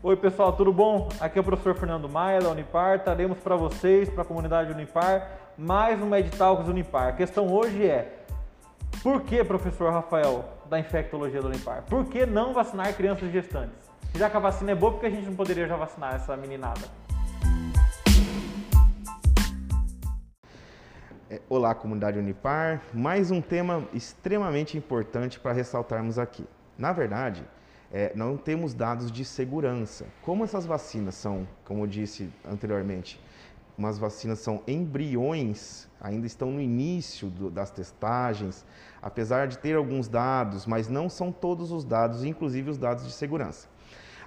Oi pessoal, tudo bom? Aqui é o professor Fernando Maia da Unipar. Traremos para vocês, para a comunidade Unipar, mais um Meditalks Unipar. A questão hoje é: por que, professor Rafael, da infectologia da Unipar? Por que não vacinar crianças gestantes? Já que a vacina é boa, por que a gente não poderia já vacinar essa meninada? É, olá, comunidade Unipar. Mais um tema extremamente importante para ressaltarmos aqui. Na verdade, é, não temos dados de segurança. Como essas vacinas são, como eu disse anteriormente, umas vacinas são embriões, ainda estão no início do, das testagens, apesar de ter alguns dados, mas não são todos os dados, inclusive os dados de segurança.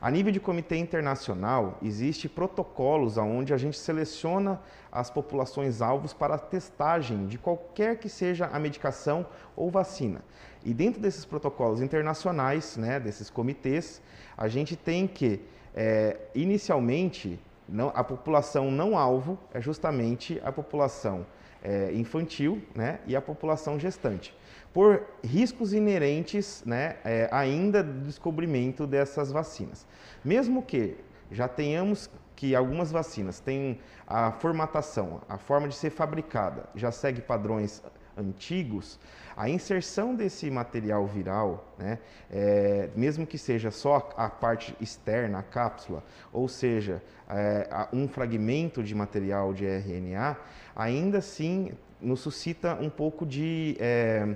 A nível de comitê internacional, existe protocolos onde a gente seleciona as populações alvos para a testagem de qualquer que seja a medicação ou vacina. E dentro desses protocolos internacionais, né, desses comitês, a gente tem que, é, inicialmente, não, a população não alvo é justamente a população é, infantil né, e a população gestante por riscos inerentes né, é, ainda do descobrimento dessas vacinas. Mesmo que já tenhamos que algumas vacinas têm a formatação, a forma de ser fabricada, já segue padrões antigos, a inserção desse material viral, né, é, mesmo que seja só a parte externa, a cápsula, ou seja, é, um fragmento de material de RNA, ainda assim nos suscita um pouco de é,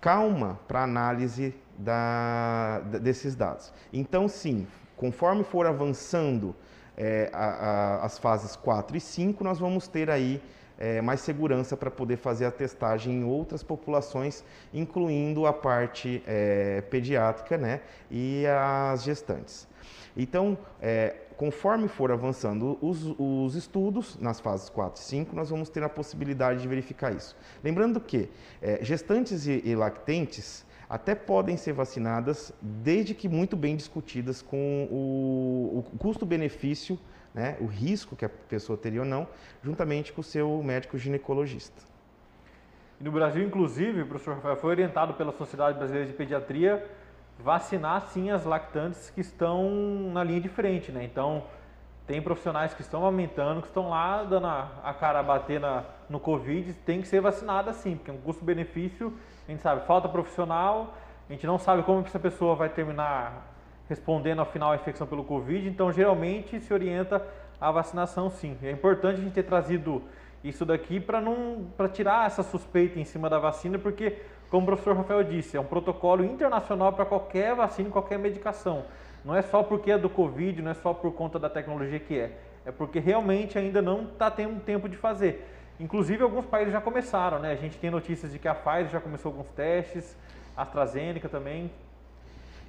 calma para análise da, desses dados. Então, sim, conforme for avançando é, a, a, as fases 4 e 5, nós vamos ter aí é, mais segurança para poder fazer a testagem em outras populações, incluindo a parte é, pediátrica né, e as gestantes. Então, é, conforme for avançando os, os, estudos, nas fases 4 e 5, nós vamos ter a possibilidade de verificar isso. Lembrando que é, gestantes e, e lactentes até podem ser vacinadas, desde que muito bem discutidas com o, o custo-benefício, né, o risco que a pessoa teria ou não, juntamente com o seu médico ginecologista. E no Brasil, inclusive, o professor Rafael foi orientado pela Sociedade Brasileira de Pediatria vacinar sim as lactantes que estão na linha de frente, né? Então, tem profissionais que estão aumentando, que estão lá dando a, a cara a bater na, no Covid, tem que ser vacinada sim, porque é um custo-benefício, a gente sabe, falta profissional, a gente não sabe como essa pessoa vai terminar respondendo ao final a infecção pelo Covid, então geralmente se orienta a vacinação sim. É importante a gente ter trazido isso daqui para não para tirar essa suspeita em cima da vacina, porque como o professor Rafael disse, é um protocolo internacional para qualquer vacina, qualquer medicação. Não é só porque é do Covid, não é só por conta da tecnologia que é. É porque realmente ainda não está tendo tempo de fazer. Inclusive, alguns países já começaram, né? A gente tem notícias de que a Pfizer já começou alguns testes, a AstraZeneca também.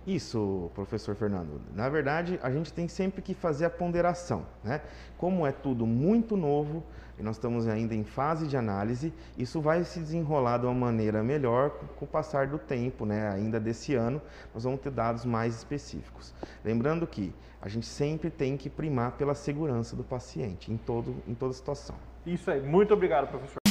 Isso, professor Fernando. Na verdade, a gente tem sempre que fazer a ponderação, né? Como é tudo muito novo e nós estamos ainda em fase de análise, isso vai se desenrolar de uma maneira melhor com o passar do tempo, né? Ainda desse ano, nós vamos ter dados mais específicos. Lembrando que a gente sempre tem que primar pela segurança do paciente em todo em toda situação. Isso aí. Muito obrigado, professor.